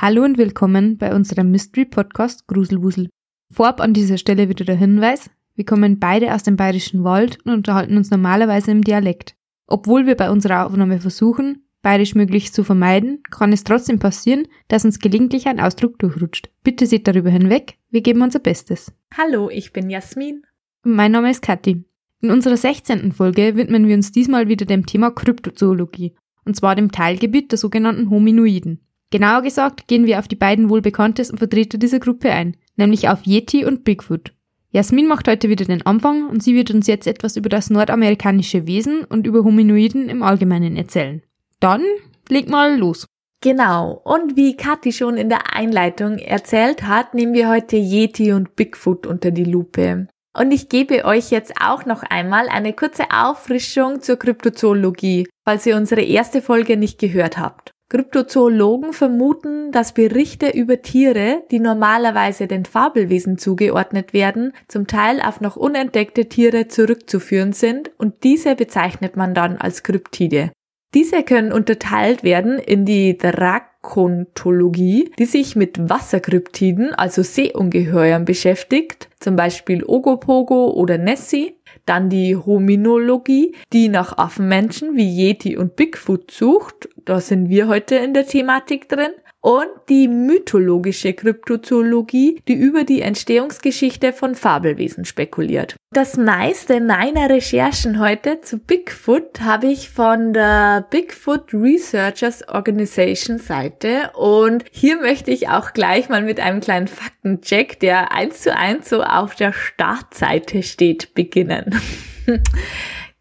Hallo und willkommen bei unserem Mystery Podcast Gruselwusel. Vorab an dieser Stelle wieder der Hinweis, wir kommen beide aus dem bayerischen Wald und unterhalten uns normalerweise im Dialekt. Obwohl wir bei unserer Aufnahme versuchen, bayerisch möglichst zu vermeiden, kann es trotzdem passieren, dass uns gelegentlich ein Ausdruck durchrutscht. Bitte seht darüber hinweg, wir geben unser Bestes. Hallo, ich bin Jasmin. Mein Name ist Kathi. In unserer 16. Folge widmen wir uns diesmal wieder dem Thema Kryptozoologie, und zwar dem Teilgebiet der sogenannten Hominoiden. Genauer gesagt gehen wir auf die beiden wohl bekanntesten Vertreter dieser Gruppe ein, nämlich auf Yeti und Bigfoot. Jasmin macht heute wieder den Anfang und sie wird uns jetzt etwas über das nordamerikanische Wesen und über Hominoiden im Allgemeinen erzählen. Dann leg mal los. Genau. Und wie Kathi schon in der Einleitung erzählt hat, nehmen wir heute Yeti und Bigfoot unter die Lupe. Und ich gebe euch jetzt auch noch einmal eine kurze Auffrischung zur Kryptozoologie, falls ihr unsere erste Folge nicht gehört habt. Kryptozoologen vermuten, dass Berichte über Tiere, die normalerweise den Fabelwesen zugeordnet werden, zum Teil auf noch unentdeckte Tiere zurückzuführen sind und diese bezeichnet man dann als Kryptide. Diese können unterteilt werden in die Drakontologie, die sich mit Wasserkryptiden, also Seeungeheuern beschäftigt, zum Beispiel Ogopogo oder Nessie, dann die Hominologie, die nach Affenmenschen wie Yeti und Bigfoot sucht. Da sind wir heute in der Thematik drin und die mythologische Kryptozoologie, die über die Entstehungsgeschichte von Fabelwesen spekuliert. Das meiste meiner Recherchen heute zu Bigfoot habe ich von der Bigfoot Researchers Organization Seite und hier möchte ich auch gleich mal mit einem kleinen Faktencheck, der eins zu eins so auf der Startseite steht, beginnen.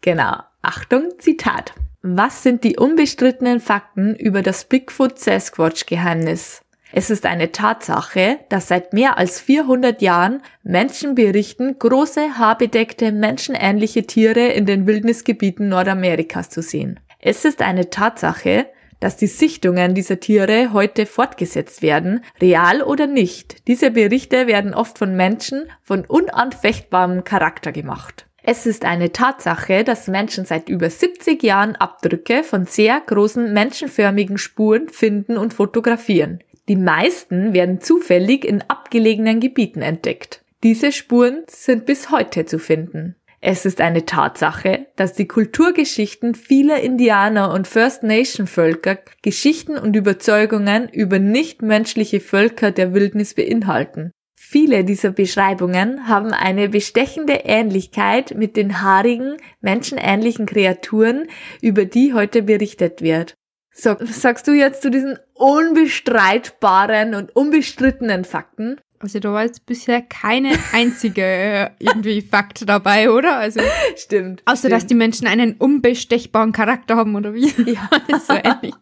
genau. Achtung, Zitat. Was sind die unbestrittenen Fakten über das Bigfoot-Sasquatch-Geheimnis? Es ist eine Tatsache, dass seit mehr als 400 Jahren Menschen berichten, große, haarbedeckte, menschenähnliche Tiere in den Wildnisgebieten Nordamerikas zu sehen. Es ist eine Tatsache, dass die Sichtungen dieser Tiere heute fortgesetzt werden, real oder nicht. Diese Berichte werden oft von Menschen von unanfechtbarem Charakter gemacht. Es ist eine Tatsache, dass Menschen seit über 70 Jahren Abdrücke von sehr großen menschenförmigen Spuren finden und fotografieren. Die meisten werden zufällig in abgelegenen Gebieten entdeckt. Diese Spuren sind bis heute zu finden. Es ist eine Tatsache, dass die Kulturgeschichten vieler Indianer und First Nation Völker Geschichten und Überzeugungen über nichtmenschliche Völker der Wildnis beinhalten. Viele dieser Beschreibungen haben eine bestechende Ähnlichkeit mit den haarigen, menschenähnlichen Kreaturen, über die heute berichtet wird. So, sagst du jetzt zu diesen unbestreitbaren und unbestrittenen Fakten? Also da war jetzt bisher keine einzige äh, irgendwie Fakt dabei, oder? Also stimmt. Außer stimmt. dass die Menschen einen unbestechbaren Charakter haben oder wie? Ja, so ähnlich.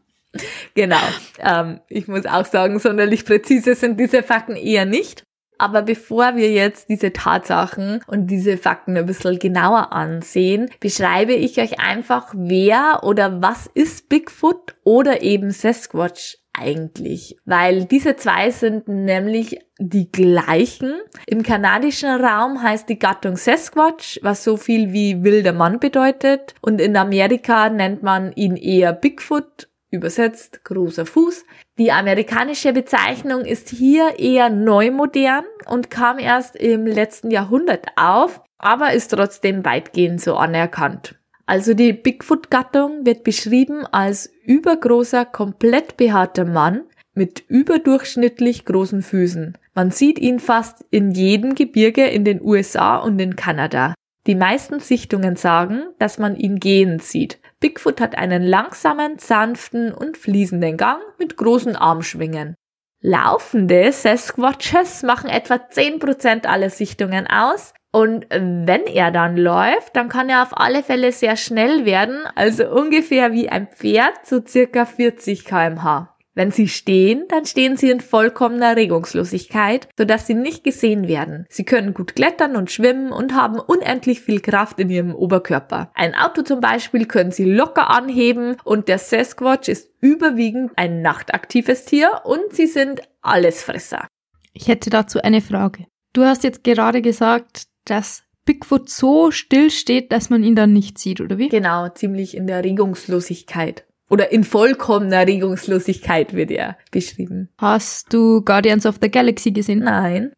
Genau. Ähm, ich muss auch sagen, sonderlich präzise sind diese Fakten eher nicht. Aber bevor wir jetzt diese Tatsachen und diese Fakten ein bisschen genauer ansehen, beschreibe ich euch einfach, wer oder was ist Bigfoot oder eben Sasquatch eigentlich, weil diese zwei sind nämlich die gleichen. Im kanadischen Raum heißt die Gattung Sasquatch, was so viel wie wilder Mann bedeutet, und in Amerika nennt man ihn eher Bigfoot übersetzt großer Fuß. Die amerikanische Bezeichnung ist hier eher neumodern und kam erst im letzten Jahrhundert auf, aber ist trotzdem weitgehend so anerkannt. Also die Bigfoot-Gattung wird beschrieben als übergroßer, komplett behaarter Mann mit überdurchschnittlich großen Füßen. Man sieht ihn fast in jedem Gebirge in den USA und in Kanada. Die meisten Sichtungen sagen, dass man ihn gehen sieht. Bigfoot hat einen langsamen, sanften und fließenden Gang mit großen Armschwingen. Laufende Sasquatches machen etwa 10% aller Sichtungen aus. Und wenn er dann läuft, dann kann er auf alle Fälle sehr schnell werden, also ungefähr wie ein Pferd zu circa 40 kmh. Wenn sie stehen, dann stehen sie in vollkommener Regungslosigkeit, sodass sie nicht gesehen werden. Sie können gut klettern und schwimmen und haben unendlich viel Kraft in ihrem Oberkörper. Ein Auto zum Beispiel können sie locker anheben und der Sasquatch ist überwiegend ein nachtaktives Tier und sie sind Allesfresser. Ich hätte dazu eine Frage. Du hast jetzt gerade gesagt, dass Bigfoot so still steht, dass man ihn dann nicht sieht, oder wie? Genau, ziemlich in der Regungslosigkeit. Oder in vollkommener Regungslosigkeit wird er beschrieben. Hast du Guardians of the Galaxy gesehen? Nein.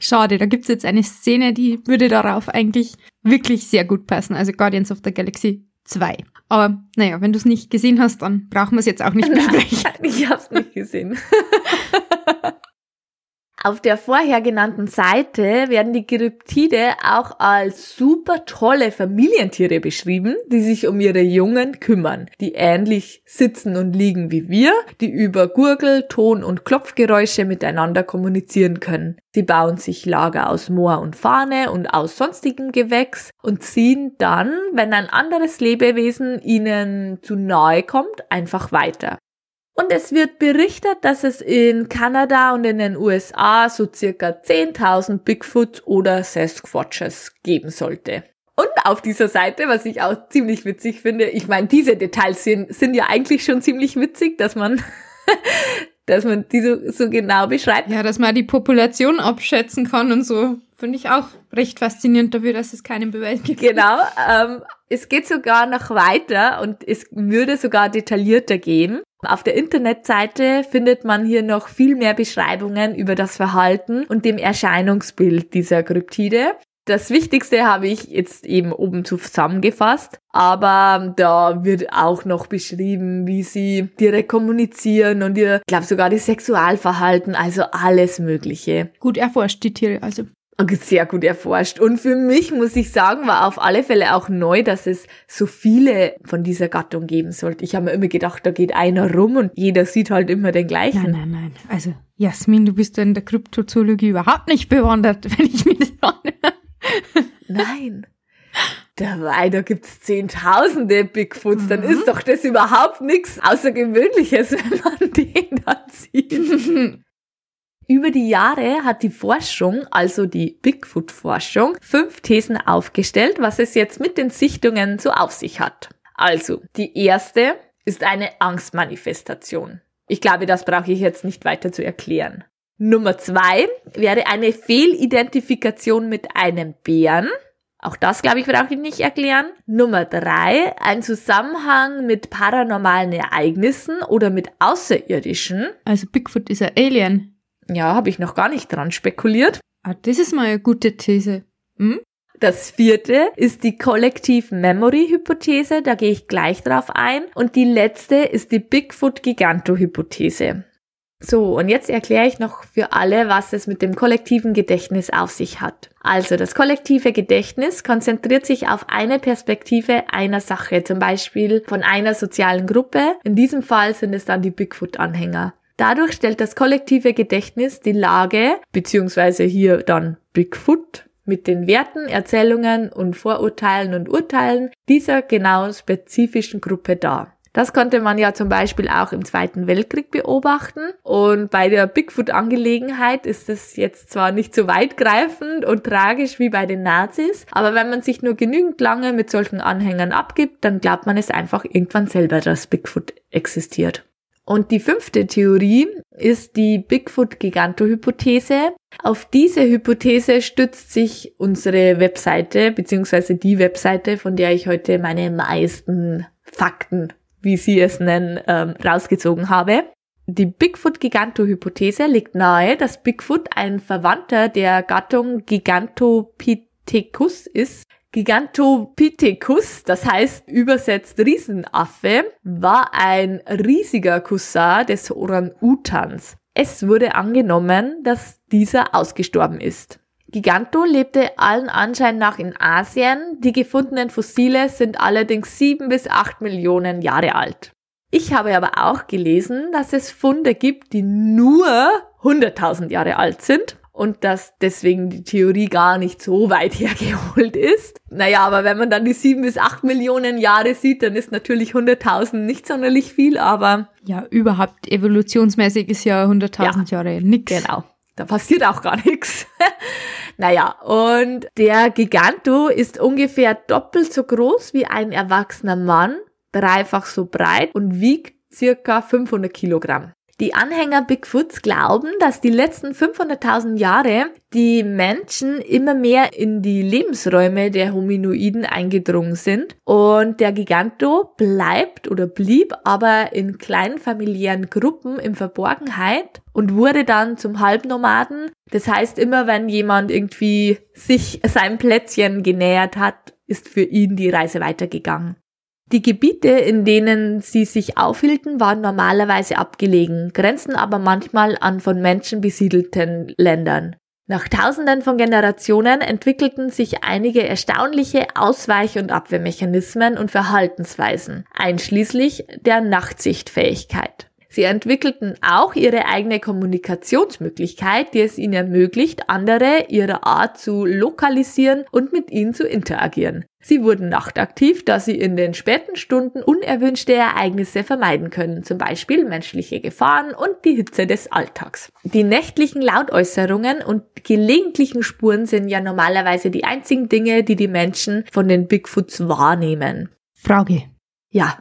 Schade, da gibt's jetzt eine Szene, die würde darauf eigentlich wirklich sehr gut passen. Also Guardians of the Galaxy 2. Aber naja, wenn du es nicht gesehen hast, dann brauchen wir es jetzt auch nicht besprechen. ich hab's nicht gesehen. Auf der vorher genannten Seite werden die Gyroptide auch als super tolle Familientiere beschrieben, die sich um ihre Jungen kümmern, die ähnlich sitzen und liegen wie wir, die über Gurgel, Ton und Klopfgeräusche miteinander kommunizieren können. Sie bauen sich Lager aus Moor und Fahne und aus sonstigem Gewächs und ziehen dann, wenn ein anderes Lebewesen ihnen zu nahe kommt, einfach weiter. Und es wird berichtet, dass es in Kanada und in den USA so circa 10.000 Bigfoot oder Sasquatches geben sollte. Und auf dieser Seite, was ich auch ziemlich witzig finde, ich meine, diese Details sind, sind ja eigentlich schon ziemlich witzig, dass man, dass man die so, so genau beschreibt. Ja, dass man die Population abschätzen kann und so, finde ich auch recht faszinierend dafür, dass es keinen Beweis gibt. Genau, ähm, es geht sogar noch weiter und es würde sogar detaillierter gehen. Auf der Internetseite findet man hier noch viel mehr Beschreibungen über das Verhalten und dem Erscheinungsbild dieser Kryptide. Das Wichtigste habe ich jetzt eben oben zusammengefasst, aber da wird auch noch beschrieben, wie sie direkt kommunizieren und ihr, ich glaube sogar das Sexualverhalten, also alles Mögliche. Gut erforscht, die Tiere, also sehr gut erforscht. Und für mich, muss ich sagen, war auf alle Fälle auch neu, dass es so viele von dieser Gattung geben sollte. Ich habe mir immer gedacht, da geht einer rum und jeder sieht halt immer den gleichen. Nein, nein, nein. Also, Jasmin, du bist in der Kryptozoologie überhaupt nicht bewandert, wenn ich das anhöre. Nein. Dabei, da gibt's zehntausende Bigfoots, mhm. dann ist doch das überhaupt nichts Außergewöhnliches, wenn man den dann sieht. Über die Jahre hat die Forschung, also die Bigfoot-Forschung, fünf Thesen aufgestellt, was es jetzt mit den Sichtungen so auf sich hat. Also, die erste ist eine Angstmanifestation. Ich glaube, das brauche ich jetzt nicht weiter zu erklären. Nummer zwei wäre eine Fehlidentifikation mit einem Bären. Auch das, glaube ich, brauche ich nicht erklären. Nummer drei, ein Zusammenhang mit paranormalen Ereignissen oder mit Außerirdischen. Also Bigfoot ist ein Alien. Ja, habe ich noch gar nicht dran spekuliert. Ah, das ist mal eine gute These. Hm? Das vierte ist die Collective-Memory-Hypothese, da gehe ich gleich drauf ein. Und die letzte ist die Bigfoot-Giganto-Hypothese. So, und jetzt erkläre ich noch für alle, was es mit dem kollektiven Gedächtnis auf sich hat. Also, das kollektive Gedächtnis konzentriert sich auf eine Perspektive einer Sache, zum Beispiel von einer sozialen Gruppe. In diesem Fall sind es dann die Bigfoot-Anhänger. Dadurch stellt das kollektive Gedächtnis die Lage, beziehungsweise hier dann Bigfoot, mit den Werten, Erzählungen und Vorurteilen und Urteilen dieser genau spezifischen Gruppe dar. Das konnte man ja zum Beispiel auch im Zweiten Weltkrieg beobachten. Und bei der Bigfoot-Angelegenheit ist es jetzt zwar nicht so weitgreifend und tragisch wie bei den Nazis, aber wenn man sich nur genügend lange mit solchen Anhängern abgibt, dann glaubt man es einfach irgendwann selber, dass Bigfoot existiert. Und die fünfte Theorie ist die Bigfoot-Giganto-Hypothese. Auf diese Hypothese stützt sich unsere Webseite, beziehungsweise die Webseite, von der ich heute meine meisten Fakten, wie Sie es nennen, ähm, rausgezogen habe. Die Bigfoot-Giganto-Hypothese legt nahe, dass Bigfoot ein Verwandter der Gattung Gigantopithecus ist, Gigantopithecus, das heißt übersetzt Riesenaffe, war ein riesiger Cousin des Orang-Utans. Es wurde angenommen, dass dieser ausgestorben ist. Giganto lebte allen Anschein nach in Asien. Die gefundenen Fossile sind allerdings sieben bis acht Millionen Jahre alt. Ich habe aber auch gelesen, dass es Funde gibt, die nur 100.000 Jahre alt sind und dass deswegen die Theorie gar nicht so weit hergeholt ist. Naja, aber wenn man dann die sieben bis acht Millionen Jahre sieht, dann ist natürlich 100.000 nicht sonderlich viel, aber... Ja, überhaupt evolutionsmäßig ist ja 100.000 ja, Jahre nix. Genau. Da passiert auch gar nichts. naja, und der Giganto ist ungefähr doppelt so groß wie ein erwachsener Mann, dreifach so breit und wiegt circa 500 Kilogramm. Die Anhänger Bigfoots glauben, dass die letzten 500.000 Jahre die Menschen immer mehr in die Lebensräume der Hominoiden eingedrungen sind und der Giganto bleibt oder blieb aber in kleinen familiären Gruppen in Verborgenheit und wurde dann zum Halbnomaden. Das heißt, immer wenn jemand irgendwie sich sein Plätzchen genähert hat, ist für ihn die Reise weitergegangen. Die Gebiete, in denen sie sich aufhielten, waren normalerweise abgelegen, grenzen aber manchmal an von Menschen besiedelten Ländern. Nach tausenden von Generationen entwickelten sich einige erstaunliche Ausweich- und Abwehrmechanismen und Verhaltensweisen, einschließlich der Nachtsichtfähigkeit. Sie entwickelten auch ihre eigene Kommunikationsmöglichkeit, die es ihnen ermöglicht, andere ihrer Art zu lokalisieren und mit ihnen zu interagieren. Sie wurden nachtaktiv, da sie in den späten Stunden unerwünschte Ereignisse vermeiden können, zum Beispiel menschliche Gefahren und die Hitze des Alltags. Die nächtlichen Lautäußerungen und gelegentlichen Spuren sind ja normalerweise die einzigen Dinge, die die Menschen von den Bigfoots wahrnehmen. Frage. Ja,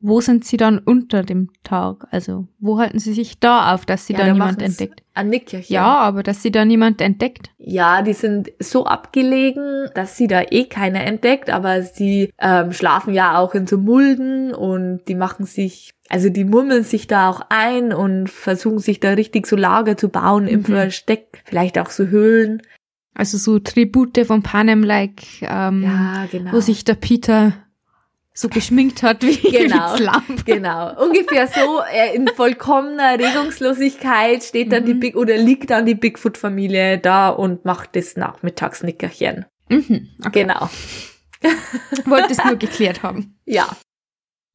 wo sind sie dann unter dem Tag? Also, wo halten sie sich da auf, dass sie ja, da niemand entdeckt? An Nickerchen. Ja, aber dass sie da niemand entdeckt. Ja, die sind so abgelegen, dass sie da eh keiner entdeckt, aber sie ähm, schlafen ja auch in so Mulden und die machen sich, also die murmeln sich da auch ein und versuchen sich da richtig so Lager zu bauen im Mhm. Versteck, vielleicht auch so Höhlen. Also so Tribute von Panem-like, ähm, Ja, genau. wo sich der Peter so geschminkt hat wie Genau. Slump. Genau, ungefähr so äh, in vollkommener Regungslosigkeit steht dann die Mhm. Big oder liegt dann die Bigfoot-Familie da und macht das Nachmittagsnickerchen. Mhm. Okay. Genau. Wollte es nur geklärt haben. Ja.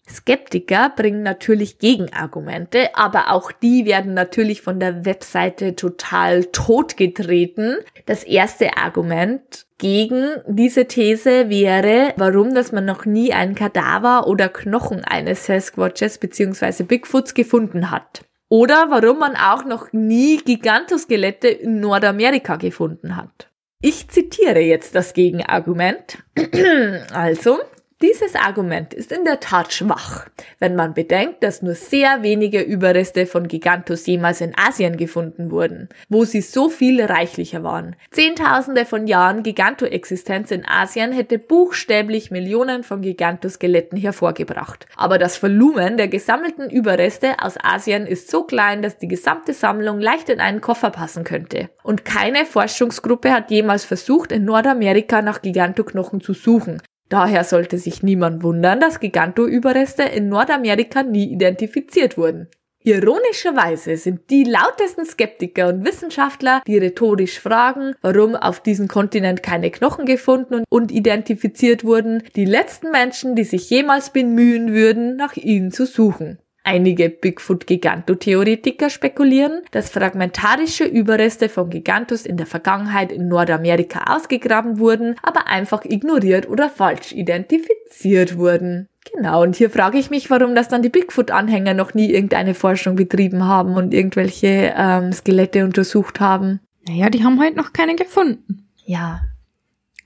Skeptiker bringen natürlich Gegenargumente, aber auch die werden natürlich von der Webseite total totgetreten. Das erste Argument gegen diese These wäre, warum, dass man noch nie ein Kadaver oder Knochen eines Sasquatches bzw. Bigfoots gefunden hat. Oder warum man auch noch nie Gigantoskelette in Nordamerika gefunden hat. Ich zitiere jetzt das Gegenargument. also, dieses Argument ist in der Tat schwach, wenn man bedenkt, dass nur sehr wenige Überreste von Gigantos jemals in Asien gefunden wurden, wo sie so viel reichlicher waren. Zehntausende von Jahren Gigantoexistenz in Asien hätte buchstäblich Millionen von Gigantoskeletten hervorgebracht. Aber das Volumen der gesammelten Überreste aus Asien ist so klein, dass die gesamte Sammlung leicht in einen Koffer passen könnte. Und keine Forschungsgruppe hat jemals versucht, in Nordamerika nach Gigantoknochen zu suchen. Daher sollte sich niemand wundern, dass Giganto-Überreste in Nordamerika nie identifiziert wurden. Ironischerweise sind die lautesten Skeptiker und Wissenschaftler, die rhetorisch fragen, warum auf diesem Kontinent keine Knochen gefunden und identifiziert wurden, die letzten Menschen, die sich jemals bemühen würden, nach ihnen zu suchen. Einige Bigfoot-Giganto-Theoretiker spekulieren, dass fragmentarische Überreste von Gigantus in der Vergangenheit in Nordamerika ausgegraben wurden, aber einfach ignoriert oder falsch identifiziert wurden. Genau, und hier frage ich mich, warum das dann die Bigfoot-Anhänger noch nie irgendeine Forschung betrieben haben und irgendwelche ähm, Skelette untersucht haben. Naja, die haben halt noch keine gefunden. Ja,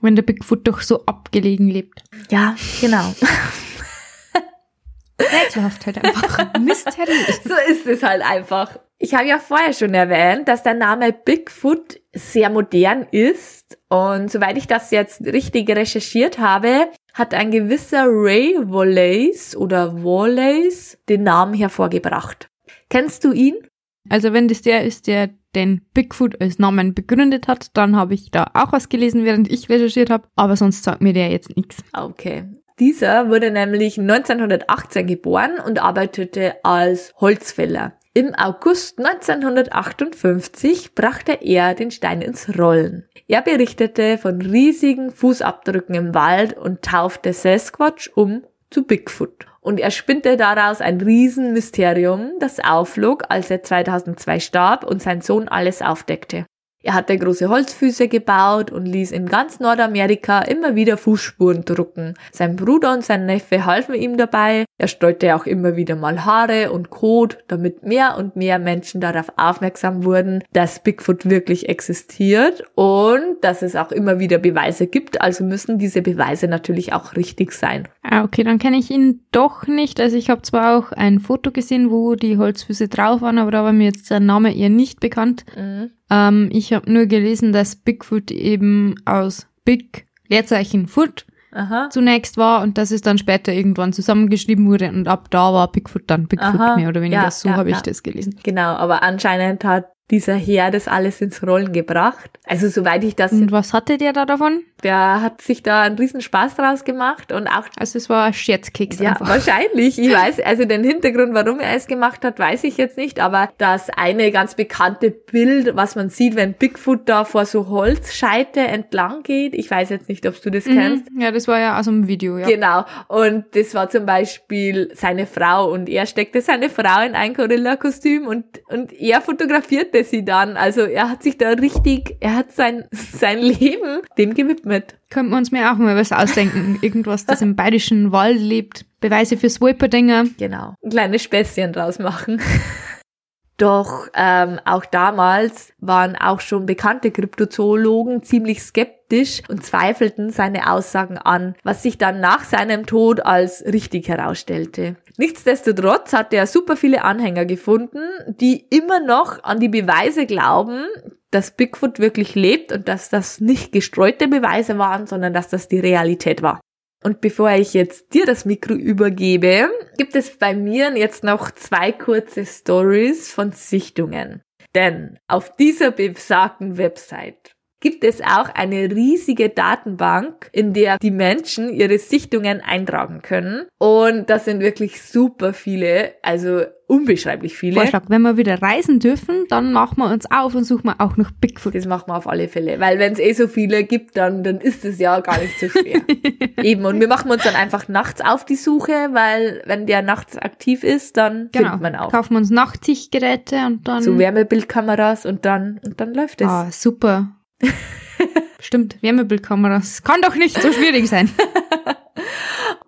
Wenn der Bigfoot doch so abgelegen lebt. ja, genau. Rätselhaft halt einfach. Mysteriös. So ist es halt einfach. Ich habe ja vorher schon erwähnt, dass der Name Bigfoot sehr modern ist. Und soweit ich das jetzt richtig recherchiert habe, hat ein gewisser Ray Wallace oder Wallace den Namen hervorgebracht. Kennst du ihn? Also wenn das der ist, der den Bigfoot als Namen begründet hat, dann habe ich da auch was gelesen, während ich recherchiert habe. Aber sonst sagt mir der jetzt nichts. Okay. Dieser wurde nämlich 1918 geboren und arbeitete als Holzfäller. Im August 1958 brachte er den Stein ins Rollen. Er berichtete von riesigen Fußabdrücken im Wald und taufte Sasquatch um zu Bigfoot. Und er spinnte daraus ein Riesenmysterium, das aufflog, als er 2002 starb und sein Sohn alles aufdeckte. Er hatte große Holzfüße gebaut und ließ in ganz Nordamerika immer wieder Fußspuren drucken. Sein Bruder und sein Neffe halfen ihm dabei. Er streute auch immer wieder mal Haare und Kot, damit mehr und mehr Menschen darauf aufmerksam wurden, dass Bigfoot wirklich existiert und dass es auch immer wieder Beweise gibt. Also müssen diese Beweise natürlich auch richtig sein. Ah, okay, dann kenne ich ihn doch nicht. Also ich habe zwar auch ein Foto gesehen, wo die Holzfüße drauf waren, aber da war mir jetzt der Name eher nicht bekannt. Mhm. Ähm, ich habe nur gelesen, dass Bigfoot eben aus Big Leerzeichen Foot Aha. zunächst war und dass es dann später irgendwann zusammengeschrieben wurde und ab da war Bigfoot dann Bigfoot Aha. mehr oder weniger. Ja, so ja, habe ja. ich das gelesen. Genau, aber anscheinend hat dieser Herr das alles ins Rollen gebracht. Also soweit ich das... Und was hatte der da davon? Der hat sich da einen riesen Spaß draus gemacht und auch... Also es war ein Scherzkeks Ja, einfach. wahrscheinlich. Ich weiß, also den Hintergrund, warum er es gemacht hat, weiß ich jetzt nicht, aber das eine ganz bekannte Bild, was man sieht, wenn Bigfoot da vor so Holzscheite entlang geht, ich weiß jetzt nicht, ob du das mhm. kennst. Ja, das war ja aus einem Video, ja. Genau. Und das war zum Beispiel seine Frau und er steckte seine Frau in ein Gorilla-Kostüm und, und er fotografierte sie dann. Also er hat sich da richtig, er hat sein, sein Leben dem gewidmet. Könnten wir uns mir auch mal was ausdenken. Irgendwas, das im bayerischen Wald lebt. Beweise fürs Wolperdinger. Genau. Ein kleines Späßchen draus machen. Doch ähm, auch damals waren auch schon bekannte Kryptozoologen ziemlich skeptisch und zweifelten seine Aussagen an, was sich dann nach seinem Tod als richtig herausstellte. Nichtsdestotrotz hat er super viele Anhänger gefunden, die immer noch an die Beweise glauben, dass Bigfoot wirklich lebt und dass das nicht gestreute Beweise waren, sondern dass das die Realität war. Und bevor ich jetzt dir das Mikro übergebe, gibt es bei mir jetzt noch zwei kurze Stories von Sichtungen. Denn auf dieser besagten Website gibt es auch eine riesige Datenbank, in der die Menschen ihre Sichtungen eintragen können. Und das sind wirklich super viele, also unbeschreiblich viele. Vorschlag, wenn wir wieder reisen dürfen, dann machen wir uns auf und suchen wir auch noch Bigfoot. Das machen wir auf alle Fälle, weil wenn es eh so viele gibt, dann, dann ist es ja gar nicht so schwer. Eben, und wir machen uns dann einfach nachts auf die Suche, weil wenn der nachts aktiv ist, dann genau. findet man auch. kaufen wir uns Nachtsichtgeräte und dann... So Wärmebildkameras und dann, und dann läuft es. Ah, super. Stimmt, Wärmebildkameras. Kann doch nicht so schwierig sein.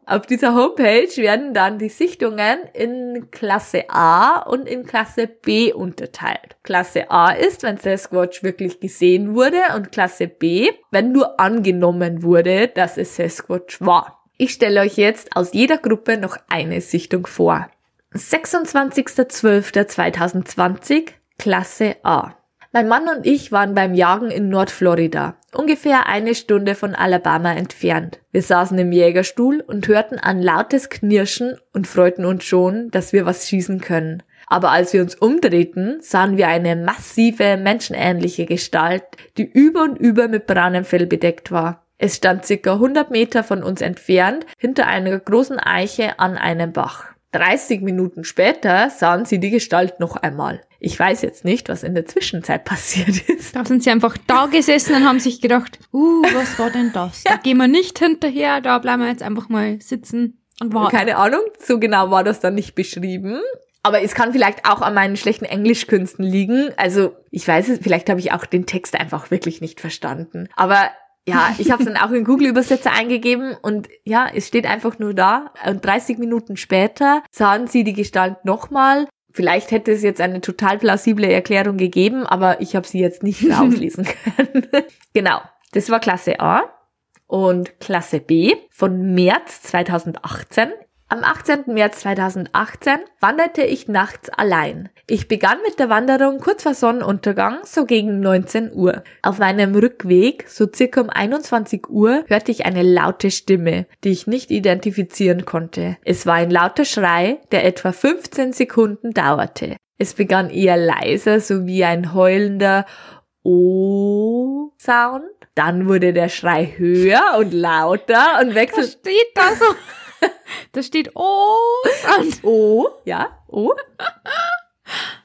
Auf dieser Homepage werden dann die Sichtungen in Klasse A und in Klasse B unterteilt. Klasse A ist, wenn Sasquatch wirklich gesehen wurde und Klasse B, wenn nur angenommen wurde, dass es Sasquatch war. Ich stelle euch jetzt aus jeder Gruppe noch eine Sichtung vor. 26.12.2020 Klasse A. Mein Mann und ich waren beim Jagen in Nordflorida, ungefähr eine Stunde von Alabama entfernt. Wir saßen im Jägerstuhl und hörten ein lautes Knirschen und freuten uns schon, dass wir was schießen können. Aber als wir uns umdrehten, sahen wir eine massive, menschenähnliche Gestalt, die über und über mit braunem Fell bedeckt war. Es stand circa 100 Meter von uns entfernt, hinter einer großen Eiche an einem Bach. 30 Minuten später sahen sie die Gestalt noch einmal. Ich weiß jetzt nicht, was in der Zwischenzeit passiert ist. Da sind sie einfach da gesessen und haben sich gedacht, uh, was war denn das? Ja. Da gehen wir nicht hinterher, da bleiben wir jetzt einfach mal sitzen und warten. Keine Ahnung, so genau war das dann nicht beschrieben. Aber es kann vielleicht auch an meinen schlechten Englischkünsten liegen. Also ich weiß es, vielleicht habe ich auch den Text einfach wirklich nicht verstanden. Aber ja, ich habe es dann auch in Google-Übersetzer eingegeben und ja, es steht einfach nur da. Und 30 Minuten später sahen sie die Gestalt nochmal Vielleicht hätte es jetzt eine total plausible Erklärung gegeben, aber ich habe sie jetzt nicht rauslesen können. genau, das war Klasse A. Und Klasse B von März 2018 am 18. März 2018 wanderte ich nachts allein. Ich begann mit der Wanderung kurz vor Sonnenuntergang, so gegen 19 Uhr. Auf meinem Rückweg, so circa um 21 Uhr, hörte ich eine laute Stimme, die ich nicht identifizieren konnte. Es war ein lauter Schrei, der etwa 15 Sekunden dauerte. Es begann eher leiser, so wie ein heulender O-Sound. Dann wurde der Schrei höher und lauter und wechselte. Was steht da so? Da steht O und O, ja, O.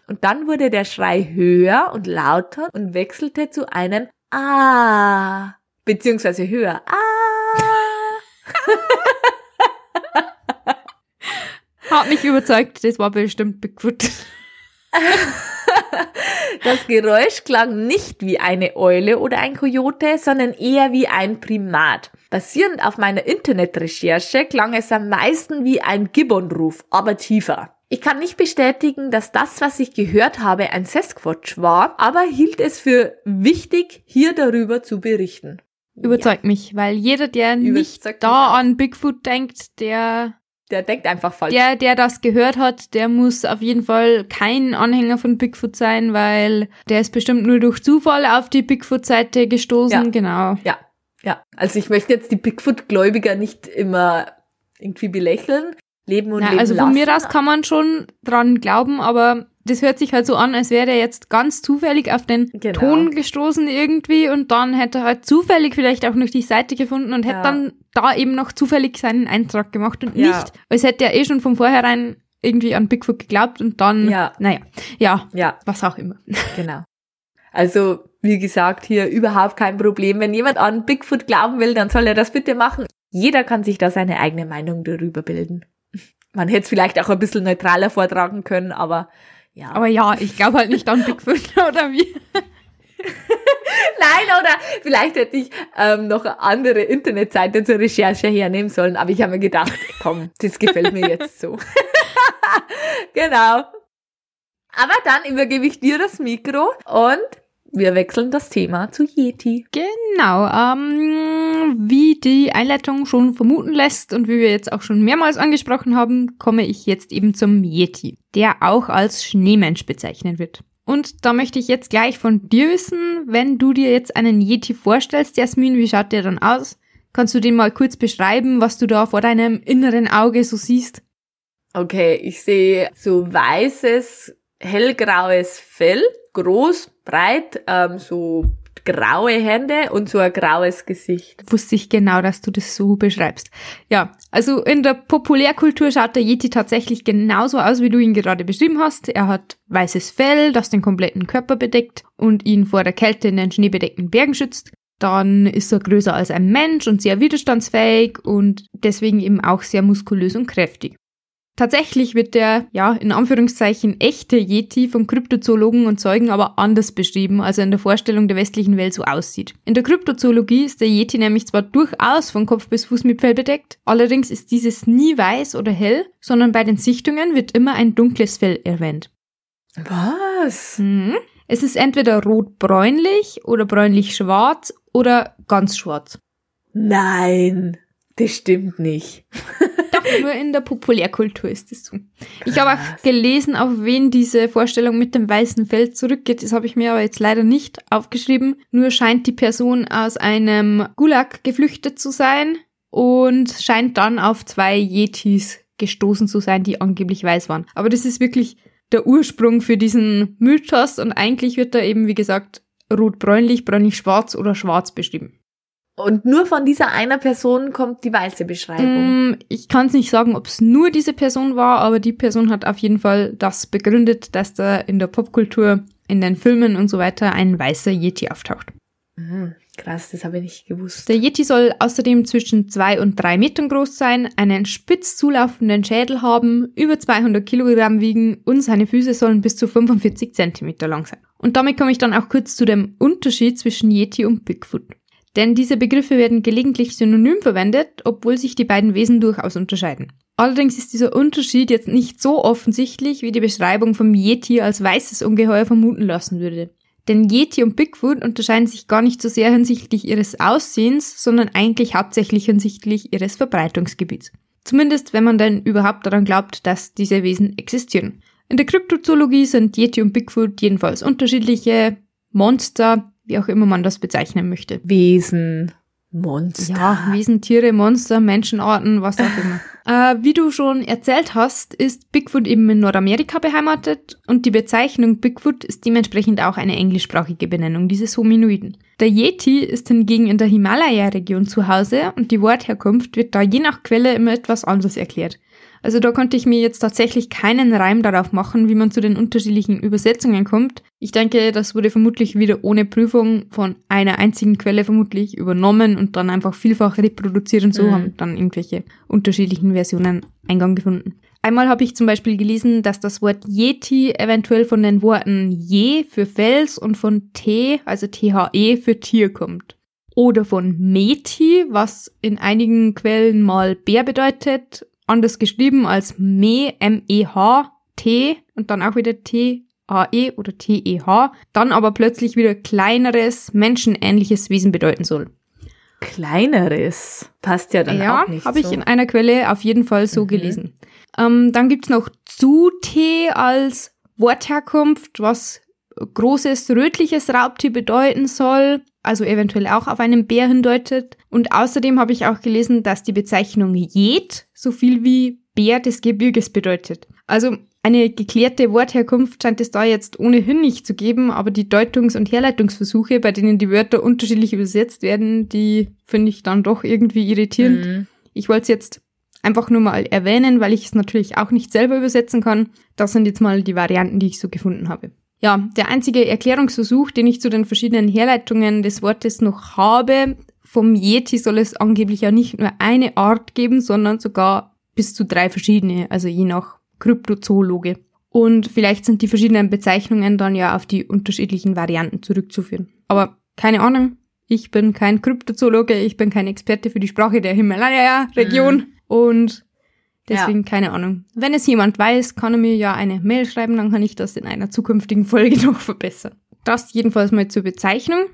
Und dann wurde der Schrei höher und lauter und wechselte zu einem Ah, beziehungsweise höher. Ah. Hat mich überzeugt, das war bestimmt Bigfoot. Das Geräusch klang nicht wie eine Eule oder ein Kojote, sondern eher wie ein Primat. Basierend auf meiner Internetrecherche klang es am meisten wie ein Gibbonruf, aber tiefer. Ich kann nicht bestätigen, dass das, was ich gehört habe, ein Sasquatch war, aber hielt es für wichtig, hier darüber zu berichten. Überzeugt ja. mich, weil jeder, der Überzeugt nicht da an Bigfoot denkt, der der denkt einfach falsch. Der, der das gehört hat, der muss auf jeden Fall kein Anhänger von Bigfoot sein, weil der ist bestimmt nur durch Zufall auf die Bigfoot-Seite gestoßen, ja. genau. Ja, ja. Also ich möchte jetzt die Bigfoot-Gläubiger nicht immer irgendwie belächeln. Leben und Na, leben Also von lassen. mir aus kann man schon dran glauben, aber das hört sich halt so an, als wäre er jetzt ganz zufällig auf den genau. Ton gestoßen irgendwie und dann hätte er halt zufällig vielleicht auch noch die Seite gefunden und hätte ja. dann da eben noch zufällig seinen Eintrag gemacht und ja. nicht, als hätte er eh schon von vornherein irgendwie an Bigfoot geglaubt und dann, ja. naja, ja, ja, was auch immer. Genau. Also, wie gesagt, hier überhaupt kein Problem. Wenn jemand an Bigfoot glauben will, dann soll er das bitte machen. Jeder kann sich da seine eigene Meinung darüber bilden. Man hätte es vielleicht auch ein bisschen neutraler vortragen können, aber ja. Aber ja, ich glaube halt nicht an Bigfoot, oder wie? Nein, oder vielleicht hätte ich ähm, noch andere Internetseite zur Recherche hernehmen sollen, aber ich habe mir gedacht, komm, das gefällt mir jetzt so. genau. Aber dann übergebe ich dir das Mikro und wir wechseln das Thema zu Yeti. Genau, ähm, wie die Einleitung schon vermuten lässt und wie wir jetzt auch schon mehrmals angesprochen haben, komme ich jetzt eben zum Yeti, der auch als Schneemensch bezeichnet wird. Und da möchte ich jetzt gleich von dir wissen, wenn du dir jetzt einen Yeti vorstellst, Jasmin, wie schaut der dann aus? Kannst du den mal kurz beschreiben, was du da vor deinem inneren Auge so siehst? Okay, ich sehe so weißes, hellgraues Fell, groß, breit, ähm, so graue Hände und so ein graues Gesicht. Wusste ich genau, dass du das so beschreibst. Ja, also in der Populärkultur schaut der Yeti tatsächlich genauso aus, wie du ihn gerade beschrieben hast. Er hat weißes Fell, das den kompletten Körper bedeckt und ihn vor der Kälte in den schneebedeckten Bergen schützt. Dann ist er größer als ein Mensch und sehr widerstandsfähig und deswegen eben auch sehr muskulös und kräftig. Tatsächlich wird der, ja, in Anführungszeichen echte Yeti vom Kryptozoologen und Zeugen aber anders beschrieben, als er in der Vorstellung der westlichen Welt so aussieht. In der Kryptozoologie ist der Yeti nämlich zwar durchaus von Kopf bis Fuß mit Fell bedeckt, allerdings ist dieses nie weiß oder hell, sondern bei den Sichtungen wird immer ein dunkles Fell erwähnt. Was? Mhm. Es ist entweder rot-bräunlich oder bräunlich-schwarz oder ganz schwarz. Nein, das stimmt nicht. Nur in der Populärkultur ist es so. Ich habe auch gelesen, auf wen diese Vorstellung mit dem weißen Feld zurückgeht. Das habe ich mir aber jetzt leider nicht aufgeschrieben. Nur scheint die Person aus einem Gulag geflüchtet zu sein und scheint dann auf zwei Yetis gestoßen zu sein, die angeblich weiß waren. Aber das ist wirklich der Ursprung für diesen Mythos und eigentlich wird da eben, wie gesagt, rot-bräunlich, bräunlich-schwarz oder schwarz beschrieben. Und nur von dieser einer Person kommt die weiße Beschreibung. Mm, ich kann es nicht sagen, ob es nur diese Person war, aber die Person hat auf jeden Fall das begründet, dass da in der Popkultur, in den Filmen und so weiter ein weißer Yeti auftaucht. Mhm, krass, das habe ich nicht gewusst. Der Yeti soll außerdem zwischen zwei und drei Metern groß sein, einen spitz zulaufenden Schädel haben, über 200 Kilogramm wiegen und seine Füße sollen bis zu 45 Zentimeter lang sein. Und damit komme ich dann auch kurz zu dem Unterschied zwischen Yeti und Bigfoot. Denn diese Begriffe werden gelegentlich synonym verwendet, obwohl sich die beiden Wesen durchaus unterscheiden. Allerdings ist dieser Unterschied jetzt nicht so offensichtlich, wie die Beschreibung vom Yeti als weißes Ungeheuer vermuten lassen würde. Denn Yeti und Bigfoot unterscheiden sich gar nicht so sehr hinsichtlich ihres Aussehens, sondern eigentlich hauptsächlich hinsichtlich ihres Verbreitungsgebiets. Zumindest wenn man denn überhaupt daran glaubt, dass diese Wesen existieren. In der Kryptozoologie sind Yeti und Bigfoot jedenfalls unterschiedliche Monster, wie auch immer man das bezeichnen möchte. Wesen, Monster. Ja, Wesen, Tiere, Monster, Menschenarten, was auch immer. äh, wie du schon erzählt hast, ist Bigfoot eben in Nordamerika beheimatet und die Bezeichnung Bigfoot ist dementsprechend auch eine englischsprachige Benennung dieses Hominoiden. Der Yeti ist hingegen in der Himalaya-Region zu Hause und die Wortherkunft wird da je nach Quelle immer etwas anders erklärt. Also da konnte ich mir jetzt tatsächlich keinen Reim darauf machen, wie man zu den unterschiedlichen Übersetzungen kommt. Ich denke, das wurde vermutlich wieder ohne Prüfung von einer einzigen Quelle vermutlich übernommen und dann einfach vielfach reproduziert und so mhm. haben dann irgendwelche unterschiedlichen Versionen Eingang gefunden. Einmal habe ich zum Beispiel gelesen, dass das Wort Yeti eventuell von den Worten Je für Fels und von T, also THE für Tier kommt. Oder von Meti, was in einigen Quellen mal Bär bedeutet, anders geschrieben als Me, M-E-H, T und dann auch wieder T, A-E oder T-E-H, dann aber plötzlich wieder kleineres, menschenähnliches Wesen bedeuten soll. Kleineres passt ja dann ja, auch nicht. Ja, habe so. ich in einer Quelle auf jeden Fall so Mhm. gelesen. Ähm, dann gibt's noch Zutee als Wortherkunft, was großes rötliches Raubtier bedeuten soll, also eventuell auch auf einen Bär hindeutet. Und außerdem habe ich auch gelesen, dass die Bezeichnung Jet so viel wie Bär des Gebirges bedeutet. Also eine geklärte Wortherkunft scheint es da jetzt ohnehin nicht zu geben, aber die Deutungs- und Herleitungsversuche, bei denen die Wörter unterschiedlich übersetzt werden, die finde ich dann doch irgendwie irritierend. Mhm. Ich wollte es jetzt einfach nur mal erwähnen, weil ich es natürlich auch nicht selber übersetzen kann. Das sind jetzt mal die Varianten, die ich so gefunden habe. Ja, der einzige Erklärungsversuch, den ich zu den verschiedenen Herleitungen des Wortes noch habe, vom Yeti soll es angeblich ja nicht nur eine Art geben, sondern sogar bis zu drei verschiedene, also je nach Kryptozoologe. Und vielleicht sind die verschiedenen Bezeichnungen dann ja auf die unterschiedlichen Varianten zurückzuführen. Aber keine Ahnung, ich bin kein Kryptozoologe, ich bin kein Experte für die Sprache der Himalaya-Region und deswegen keine Ahnung. Wenn es jemand weiß, kann er mir ja eine Mail schreiben, dann kann ich das in einer zukünftigen Folge noch verbessern. Das jedenfalls mal zur Bezeichnung.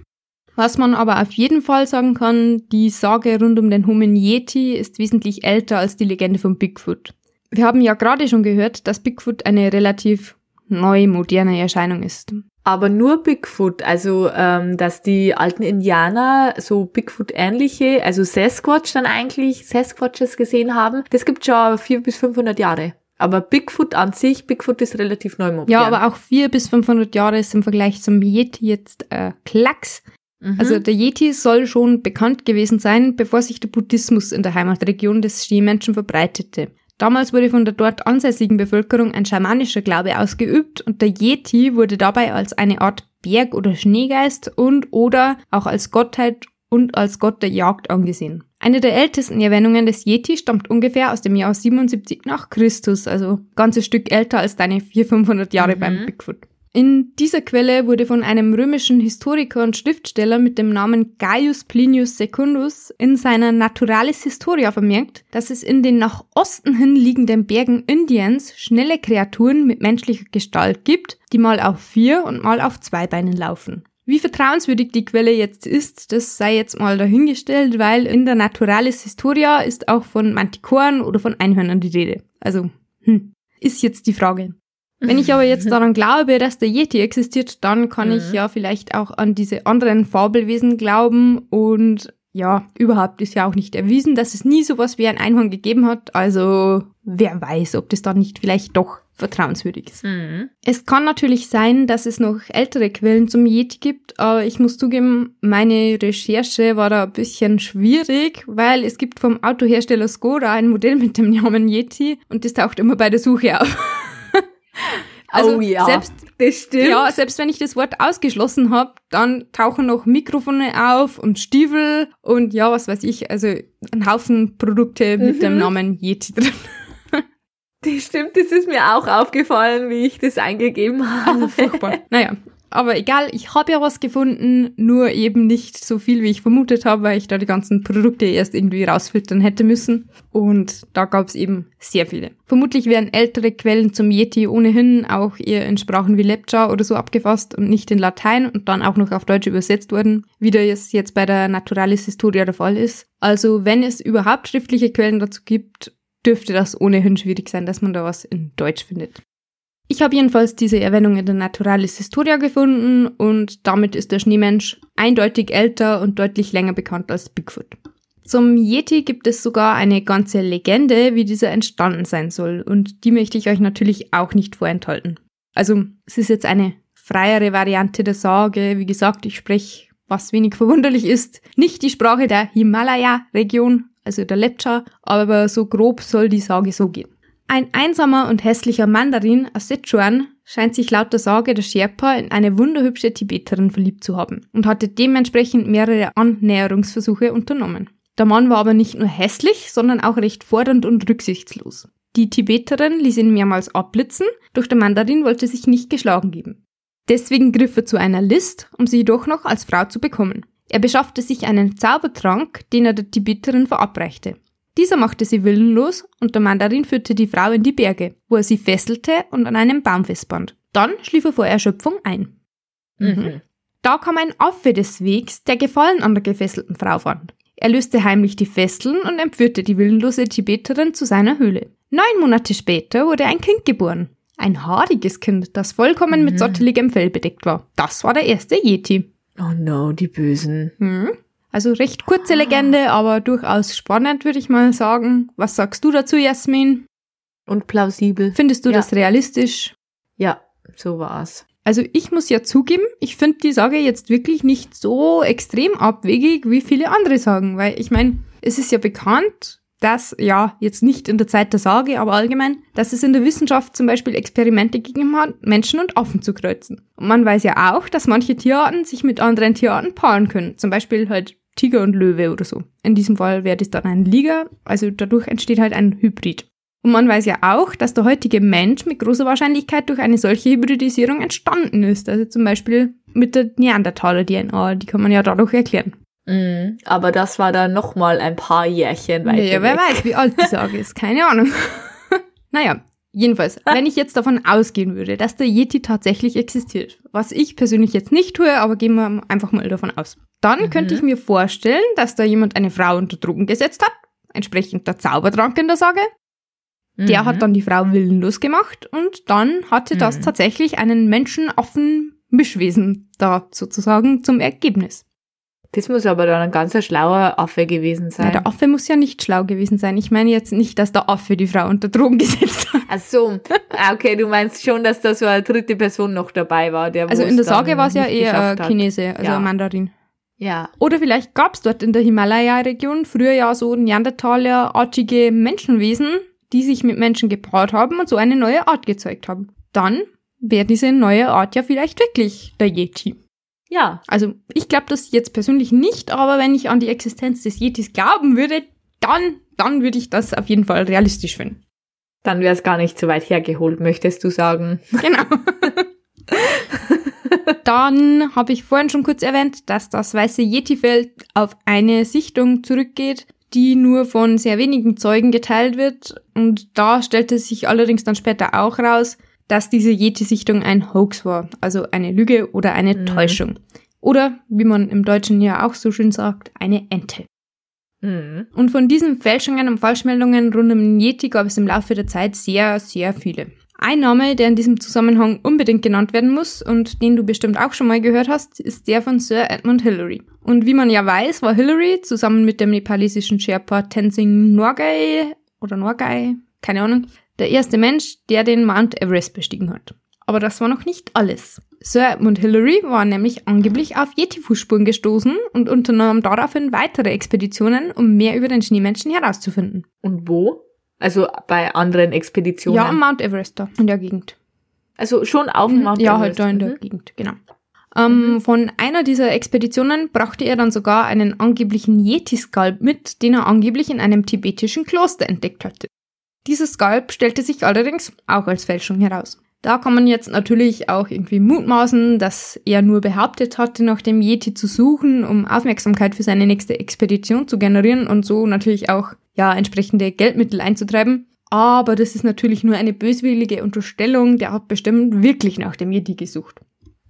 Was man aber auf jeden Fall sagen kann, die Sage rund um den Homin Yeti ist wesentlich älter als die Legende von Bigfoot. Wir haben ja gerade schon gehört, dass Bigfoot eine relativ neu moderne Erscheinung ist. Aber nur Bigfoot, also ähm, dass die alten Indianer so Bigfoot-ähnliche, also Sasquatch dann eigentlich, Sasquatches gesehen haben, das gibt schon vier bis 500 Jahre. Aber Bigfoot an sich, Bigfoot ist relativ neu modern. Ja, aber auch 400 bis 500 Jahre ist im Vergleich zum Yeti jetzt äh, Klacks. Mhm. Also der Yeti soll schon bekannt gewesen sein, bevor sich der Buddhismus in der Heimatregion des Schneemenschen verbreitete. Damals wurde von der dort ansässigen Bevölkerung ein schamanischer Glaube ausgeübt und der Yeti wurde dabei als eine Art Berg- oder Schneegeist und oder auch als Gottheit und als Gott der Jagd angesehen. Eine der ältesten Erwähnungen des Yeti stammt ungefähr aus dem Jahr 77 nach Christus, also ganzes Stück älter als deine 400, 500 Jahre Mhm. beim Bigfoot. In dieser Quelle wurde von einem römischen Historiker und Schriftsteller mit dem Namen Gaius Plinius Secundus in seiner Naturalis Historia vermerkt, dass es in den nach Osten hin liegenden Bergen Indiens schnelle Kreaturen mit menschlicher Gestalt gibt, die mal auf vier und mal auf zwei Beinen laufen. Wie vertrauenswürdig die Quelle jetzt ist, das sei jetzt mal dahingestellt, weil in der Naturalis Historia ist auch von Mantikoren oder von Einhörnern die Rede. Also, hm, ist jetzt die Frage. Wenn ich aber jetzt daran glaube, dass der Yeti existiert, dann kann ich Mhm. ja vielleicht auch an diese anderen Fabelwesen glauben und ja, überhaupt ist ja auch nicht erwiesen, dass es nie sowas wie ein Einhorn gegeben hat. Also wer weiß, ob das dann nicht vielleicht doch vertrauenswürdig ist. Mhm. Es kann natürlich sein, dass es noch ältere Quellen zum Yeti gibt, aber ich muss zugeben, meine Recherche war da ein bisschen schwierig, weil es gibt vom Autohersteller Skoda ein Modell mit dem Namen Yeti und das taucht immer bei der Suche auf. Also oh ja, selbst das stimmt. ja, selbst wenn ich das Wort ausgeschlossen habe, dann tauchen noch Mikrofone auf und Stiefel und ja, was weiß ich, also ein Haufen Produkte mit Mhm. dem Namen Yeti drin. Das stimmt, das ist mir auch aufgefallen, wie ich das eingegeben habe. Also furchtbar. naja, aber egal, ich habe ja was gefunden, nur eben nicht so viel, wie ich vermutet habe, weil ich da die ganzen Produkte erst irgendwie rausfiltern hätte müssen. Und da gab es eben sehr viele. Vermutlich werden ältere Quellen zum Yeti ohnehin auch eher in Sprachen wie Lepcha oder so abgefasst und nicht in Latein und dann auch noch auf Deutsch übersetzt worden, wie das jetzt bei der Naturalis Historia der Fall ist. Also wenn es überhaupt schriftliche Quellen dazu gibt, dürfte das ohnehin schwierig sein, dass man da was in Deutsch findet. Ich habe jedenfalls diese Erwähnung in der Naturalis Historia gefunden und damit ist der Schneemensch eindeutig älter und deutlich länger bekannt als Bigfoot. Zum Yeti gibt es sogar eine ganze Legende, wie dieser entstanden sein soll und die möchte ich euch natürlich auch nicht vorenthalten. Also es ist jetzt eine freiere Variante der Sage. Wie gesagt, ich spreche, was wenig verwunderlich ist, nicht die Sprache der Himalaya-Region, also der Lepcha, aber so grob soll die Sage so gehen. Ein einsamer und hässlicher Mandarin aus Sichuan scheint sich laut der Sage der Sherpa in eine wunderhübsche Tibeterin verliebt zu haben und hatte dementsprechend mehrere Annäherungsversuche unternommen. Der Mann war aber nicht nur hässlich, sondern auch recht fordernd und rücksichtslos. Die Tibeterin ließ ihn mehrmals abblitzen, doch der Mandarin wollte sich nicht geschlagen geben. Deswegen griff er zu einer List, um sie jedoch noch als Frau zu bekommen. Er beschaffte sich einen Zaubertrank, den er der Tibeterin verabreichte. Dieser machte sie willenlos und der Mandarin führte die Frau in die Berge, wo er sie fesselte und an einem Baum festband. Dann schlief er vor Erschöpfung ein. Mhm. Da kam ein Affe des Wegs, der Gefallen an der gefesselten Frau fand. Er löste heimlich die Fesseln und entführte die willenlose Tibeterin zu seiner Höhle. Neun Monate später wurde ein Kind geboren. Ein haariges Kind, das vollkommen mhm. mit sotteligem Fell bedeckt war. Das war der erste Yeti. Oh no, die Bösen. Mhm. Also recht kurze Legende, aber durchaus spannend, würde ich mal sagen. Was sagst du dazu, Jasmin? Und plausibel. Findest du ja. das realistisch? Ja, so war's. Also ich muss ja zugeben, ich finde die Sage jetzt wirklich nicht so extrem abwegig, wie viele andere sagen, weil ich meine, es ist ja bekannt, dass, ja, jetzt nicht in der Zeit der Sage, aber allgemein, dass es in der Wissenschaft zum Beispiel Experimente gegeben hat, Menschen und Affen zu kreuzen. Und man weiß ja auch, dass manche Tierarten sich mit anderen Tierarten paaren können. Zum Beispiel halt Tiger und Löwe oder so. In diesem Fall wäre das dann ein Liga, also dadurch entsteht halt ein Hybrid. Und man weiß ja auch, dass der heutige Mensch mit großer Wahrscheinlichkeit durch eine solche Hybridisierung entstanden ist. Also zum Beispiel mit der Neandertaler-DNA, die kann man ja dadurch erklären. Mm, aber das war dann nochmal ein paar Jährchen weiter. Naja, wer weiß, wie alt die Sage ist, keine Ahnung. naja, Jedenfalls, wenn ich jetzt davon ausgehen würde, dass der Yeti tatsächlich existiert, was ich persönlich jetzt nicht tue, aber gehen wir einfach mal davon aus, dann mhm. könnte ich mir vorstellen, dass da jemand eine Frau unter Drogen gesetzt hat, entsprechend der Zaubertrank in der Sage. Mhm. Der hat mhm. dann die Frau willenlos gemacht und dann hatte das mhm. tatsächlich einen Menschenaffen-Mischwesen da sozusagen zum Ergebnis. Das muss aber dann ein ganz schlauer Affe gewesen sein. Ja, der Affe muss ja nicht schlau gewesen sein. Ich meine jetzt nicht, dass der Affe die Frau unter Drogen gesetzt hat. Ach so. Ah, okay, du meinst schon, dass da so eine dritte Person noch dabei war. Der also in der Sage war es ja eher Chinese, also ja. Mandarin. Ja. Oder vielleicht gab es dort in der Himalaya-Region früher ja so Neandertaler-artige Menschenwesen, die sich mit Menschen gepaart haben und so eine neue Art gezeugt haben. Dann wäre diese neue Art ja vielleicht wirklich der Yeti. Ja. Also ich glaube das jetzt persönlich nicht, aber wenn ich an die Existenz des Yetis glauben würde, dann, dann würde ich das auf jeden Fall realistisch finden. Dann wäre es gar nicht so weit hergeholt, möchtest du sagen. Genau. dann habe ich vorhin schon kurz erwähnt, dass das weiße Yeti-Feld auf eine Sichtung zurückgeht, die nur von sehr wenigen Zeugen geteilt wird. Und da stellte sich allerdings dann später auch raus, dass diese Yeti-Sichtung ein Hoax war, also eine Lüge oder eine mhm. Täuschung. Oder, wie man im Deutschen ja auch so schön sagt, eine Ente. Mhm. Und von diesen Fälschungen und Falschmeldungen rund um den Yeti gab es im Laufe der Zeit sehr, sehr viele. Ein Name, der in diesem Zusammenhang unbedingt genannt werden muss und den du bestimmt auch schon mal gehört hast, ist der von Sir Edmund Hillary. Und wie man ja weiß, war Hillary zusammen mit dem nepalesischen Sherpa Tenzing Norgay oder Norgay, keine Ahnung, der erste Mensch, der den Mount Everest bestiegen hat. Aber das war noch nicht alles. Sir Edmund Hillary war nämlich angeblich auf Yeti-Fußspuren gestoßen und unternahm daraufhin weitere Expeditionen, um mehr über den Schneemenschen herauszufinden. Und wo? Also bei anderen Expeditionen? Ja, am Mount Everest da, in der Gegend. Also schon auf dem mhm. Mount ja, Everest? Ja, halt da in der mhm. Gegend, genau. Ähm, mhm. Von einer dieser Expeditionen brachte er dann sogar einen angeblichen Yeti-Skalp mit, den er angeblich in einem tibetischen Kloster entdeckt hatte. Dieses Skalp stellte sich allerdings auch als Fälschung heraus. Da kann man jetzt natürlich auch irgendwie mutmaßen, dass er nur behauptet hatte, nach dem Yeti zu suchen, um Aufmerksamkeit für seine nächste Expedition zu generieren und so natürlich auch, ja, entsprechende Geldmittel einzutreiben. Aber das ist natürlich nur eine böswillige Unterstellung, der hat bestimmt wirklich nach dem Yeti gesucht.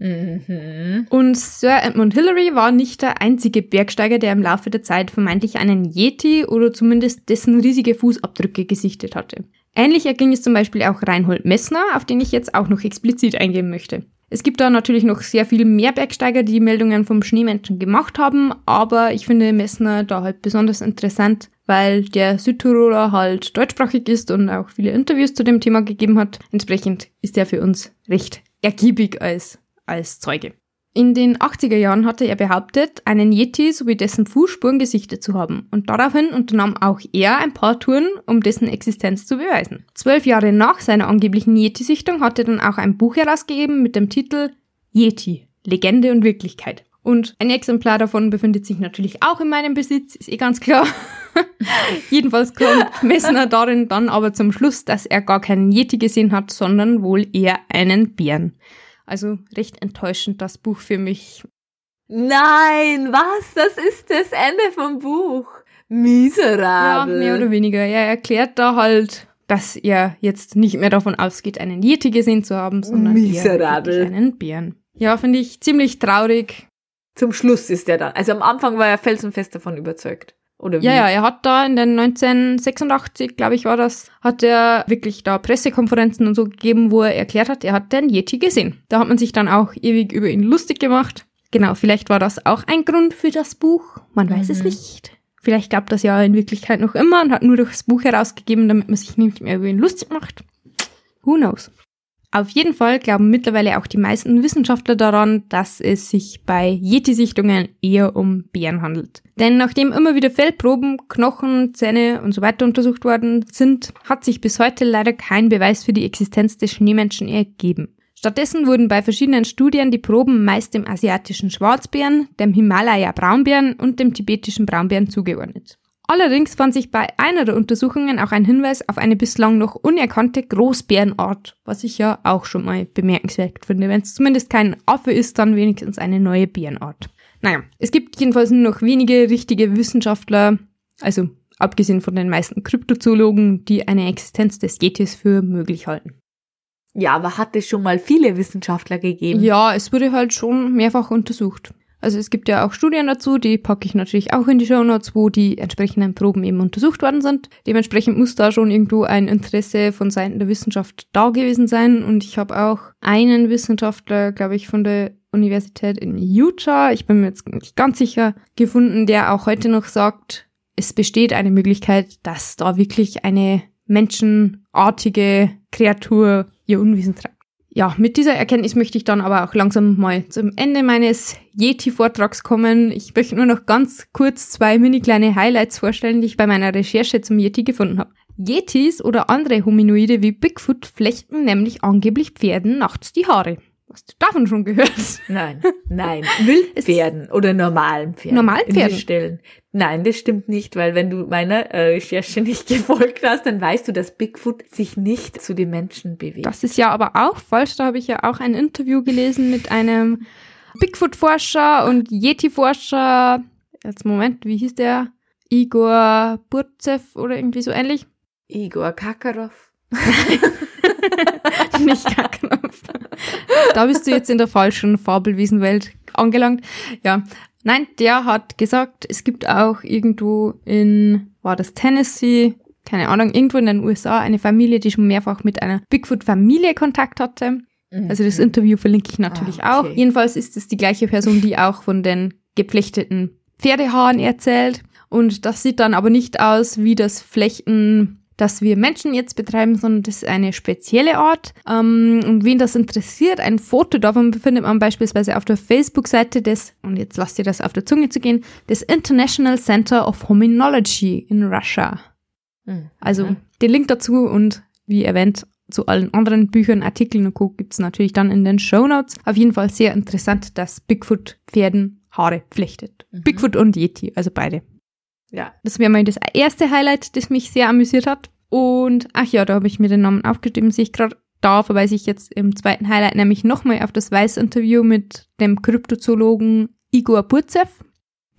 Mhm. Und Sir Edmund Hillary war nicht der einzige Bergsteiger, der im Laufe der Zeit vermeintlich einen Yeti oder zumindest dessen riesige Fußabdrücke gesichtet hatte. Ähnlich erging es zum Beispiel auch Reinhold Messner, auf den ich jetzt auch noch explizit eingehen möchte. Es gibt da natürlich noch sehr viel mehr Bergsteiger, die Meldungen vom Schneemenschen gemacht haben, aber ich finde Messner da halt besonders interessant, weil der Südtiroler halt deutschsprachig ist und auch viele Interviews zu dem Thema gegeben hat. Entsprechend ist er für uns recht ergiebig als als Zeuge. In den 80er Jahren hatte er behauptet, einen Yeti sowie dessen Fußspuren gesichtet zu haben und daraufhin unternahm auch er ein paar Touren, um dessen Existenz zu beweisen. Zwölf Jahre nach seiner angeblichen Yeti-Sichtung hat er dann auch ein Buch herausgegeben mit dem Titel Yeti, Legende und Wirklichkeit. Und ein Exemplar davon befindet sich natürlich auch in meinem Besitz, ist eh ganz klar. Jedenfalls kommt Messner darin dann aber zum Schluss, dass er gar keinen Yeti gesehen hat, sondern wohl eher einen Bären. Also recht enttäuschend das Buch für mich. Nein, was? Das ist das Ende vom Buch. Miserabel. Ja, mehr oder weniger. Er erklärt da halt, dass er jetzt nicht mehr davon ausgeht, einen Yeti gesehen zu haben, sondern Miserabel. einen Bären. Ja, finde ich ziemlich traurig. Zum Schluss ist er da. Also am Anfang war er felsenfest davon überzeugt. Oder wie? Ja, ja, er hat da in den 1986, glaube ich, war das, hat er wirklich da Pressekonferenzen und so gegeben, wo er erklärt hat, er hat den Yeti gesehen. Da hat man sich dann auch ewig über ihn lustig gemacht. Genau, vielleicht war das auch ein Grund für das Buch. Man weiß Mhm. es nicht. Vielleicht gab das ja in Wirklichkeit noch immer und hat nur das Buch herausgegeben, damit man sich nicht mehr über ihn lustig macht. Who knows? Auf jeden Fall glauben mittlerweile auch die meisten Wissenschaftler daran, dass es sich bei Yeti-Sichtungen eher um Bären handelt. Denn nachdem immer wieder Fellproben, Knochen, Zähne und so weiter untersucht worden sind, hat sich bis heute leider kein Beweis für die Existenz des Schneemenschen ergeben. Stattdessen wurden bei verschiedenen Studien die Proben meist dem asiatischen Schwarzbären, dem Himalaya-Braunbären und dem tibetischen Braunbären zugeordnet. Allerdings fand sich bei einer der Untersuchungen auch ein Hinweis auf eine bislang noch unerkannte Großbärenart, was ich ja auch schon mal bemerkenswert finde. Wenn es zumindest kein Affe ist, dann wenigstens eine neue Bärenart. Naja, es gibt jedenfalls nur noch wenige richtige Wissenschaftler, also abgesehen von den meisten Kryptozoologen, die eine Existenz des Yetis für möglich halten. Ja, aber hat es schon mal viele Wissenschaftler gegeben? Ja, es wurde halt schon mehrfach untersucht. Also es gibt ja auch Studien dazu, die packe ich natürlich auch in die Show Notes, wo die entsprechenden Proben eben untersucht worden sind. Dementsprechend muss da schon irgendwo ein Interesse von Seiten der Wissenschaft da gewesen sein. Und ich habe auch einen Wissenschaftler, glaube ich, von der Universität in Utah, ich bin mir jetzt nicht ganz sicher, gefunden, der auch heute noch sagt, es besteht eine Möglichkeit, dass da wirklich eine menschenartige Kreatur ihr Unwesen treibt. Ja, mit dieser Erkenntnis möchte ich dann aber auch langsam mal zum Ende meines Yeti-Vortrags kommen. Ich möchte nur noch ganz kurz zwei mini kleine Highlights vorstellen, die ich bei meiner Recherche zum Yeti gefunden habe. Yetis oder andere Hominoide wie Bigfoot flechten nämlich angeblich Pferden nachts die Haare. Hast du davon schon gehört? Nein, nein. Wildpferden oder normalen Pferden. Normalen Pferden? Stellen. Nein, das stimmt nicht, weil wenn du meiner äh, Recherche nicht gefolgt hast, dann weißt du, dass Bigfoot sich nicht zu den Menschen bewegt. Das ist ja aber auch falsch. Da habe ich ja auch ein Interview gelesen mit einem Bigfoot-Forscher und Yeti-Forscher. Jetzt Moment, wie hieß der? Igor Burzev oder irgendwie so ähnlich. Igor Kakarov. Nicht Kacknopf. Da bist du jetzt in der falschen Fabelwesenwelt angelangt. Ja. Nein, der hat gesagt, es gibt auch irgendwo in, war das Tennessee, keine Ahnung, irgendwo in den USA eine Familie, die schon mehrfach mit einer Bigfoot-Familie Kontakt hatte. Also das Interview verlinke ich natürlich Mhm. Ah, okay. auch. Jedenfalls ist es die gleiche Person, die auch von den gepflechteten Pferdehaaren erzählt. Und das sieht dann aber nicht aus wie das Flechten, das wir Menschen jetzt betreiben, sondern das ist eine spezielle Art. Ähm, und wen das interessiert, ein Foto davon befindet man beispielsweise auf der Facebook-Seite des, und jetzt lasst ihr das auf der Zunge zu gehen, des International Center of Hominology in Russia. Mhm. Also den Link dazu und wie erwähnt, zu allen anderen Büchern, Artikeln und Co. gibt's natürlich dann in den Show Notes. Auf jeden Fall sehr interessant, dass Bigfoot Pferden Haare flechtet. Mhm. Bigfoot und Yeti, also beide. Ja. Das wäre mal das erste Highlight, das mich sehr amüsiert hat. Und ach ja, da habe ich mir den Namen aufgeschrieben, sehe ich gerade. Da verweise ich jetzt im zweiten Highlight nämlich nochmal auf das Weiß-Interview mit dem Kryptozoologen Igor Burzev.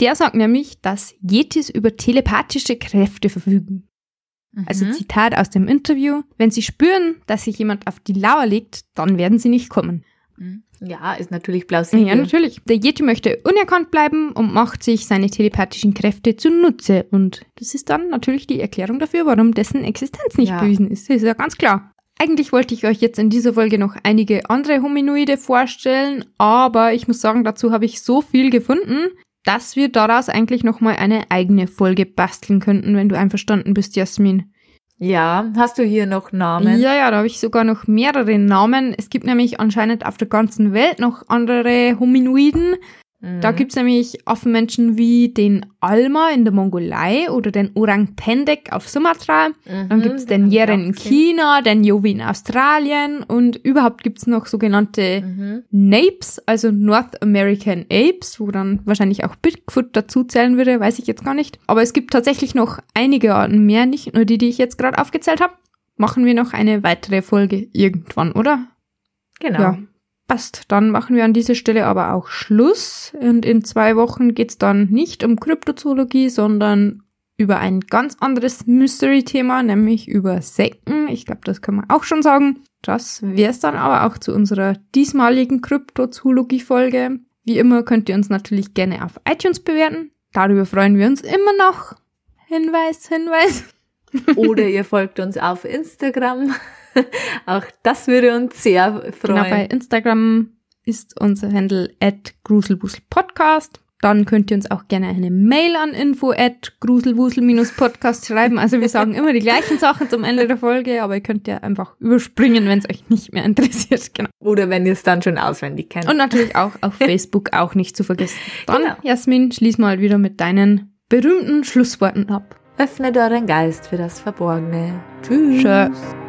Der sagt nämlich, dass Yetis über telepathische Kräfte verfügen. Also Mhm. Zitat aus dem Interview, wenn sie spüren, dass sich jemand auf die Lauer legt, dann werden sie nicht kommen. Mhm. Ja, ist natürlich plausibel. Ja, natürlich. Der Yeti möchte unerkannt bleiben und macht sich seine telepathischen Kräfte zunutze. Und das ist dann natürlich die Erklärung dafür, warum dessen Existenz nicht Ja. bewiesen ist. Das ist ja ganz klar. Eigentlich wollte ich euch jetzt in dieser Folge noch einige andere Hominoide vorstellen, aber ich muss sagen, dazu habe ich so viel gefunden, dass wir daraus eigentlich nochmal eine eigene Folge basteln könnten, wenn du einverstanden bist, Jasmin. Ja, hast du hier noch Namen? Ja, ja, da habe ich sogar noch mehrere Namen. Es gibt nämlich anscheinend auf der ganzen Welt noch andere Hominoiden. Da gibt's nämlich Affenmenschen wie den Alma in der Mongolei oder den Orang Pendek auf Sumatra. Dann gibt's den Yeren in China, den Yovi in Australien und überhaupt gibt's noch sogenannte Mhm. Napes, also North American Apes, wo dann wahrscheinlich auch Bigfoot dazu zählen würde, weiß ich jetzt gar nicht. Aber es gibt tatsächlich noch einige Arten mehr, nicht nur die, die ich jetzt gerade aufgezählt habe. Machen wir noch eine weitere Folge irgendwann, oder? Genau. Ja, passt. Dann machen wir an dieser Stelle aber auch Schluss. Und in zwei Wochen geht's dann nicht um Kryptozoologie, sondern über ein ganz anderes Mystery-Thema, nämlich über Sekten. Ich glaube, das kann man auch schon sagen. Das wär's dann aber auch zu unserer diesmaligen Kryptozoologie-Folge. Wie immer könnt ihr uns natürlich gerne auf iTunes bewerten. Darüber freuen wir uns immer noch. Hinweis, Hinweis. Oder ihr folgt uns auf Instagram. Auch das würde uns sehr freuen. Genau, bei Instagram ist unser Handle at gruselwuselpodcast. Dann könnt ihr uns auch gerne eine Mail an info at gruselwusel-podcast schreiben. Also wir sagen immer die gleichen Sachen zum Ende der Folge, aber ihr könnt ja einfach überspringen, wenn es euch nicht mehr interessiert. Genau. Oder wenn ihr es dann schon auswendig kennt. Und natürlich auch auf Facebook auch nicht zu vergessen. Dann, Genau. Jasmin, schließ mal wieder mit deinen berühmten Schlussworten ab. Öffnet euren Geist für das Verborgene. Tschüss. Tschö.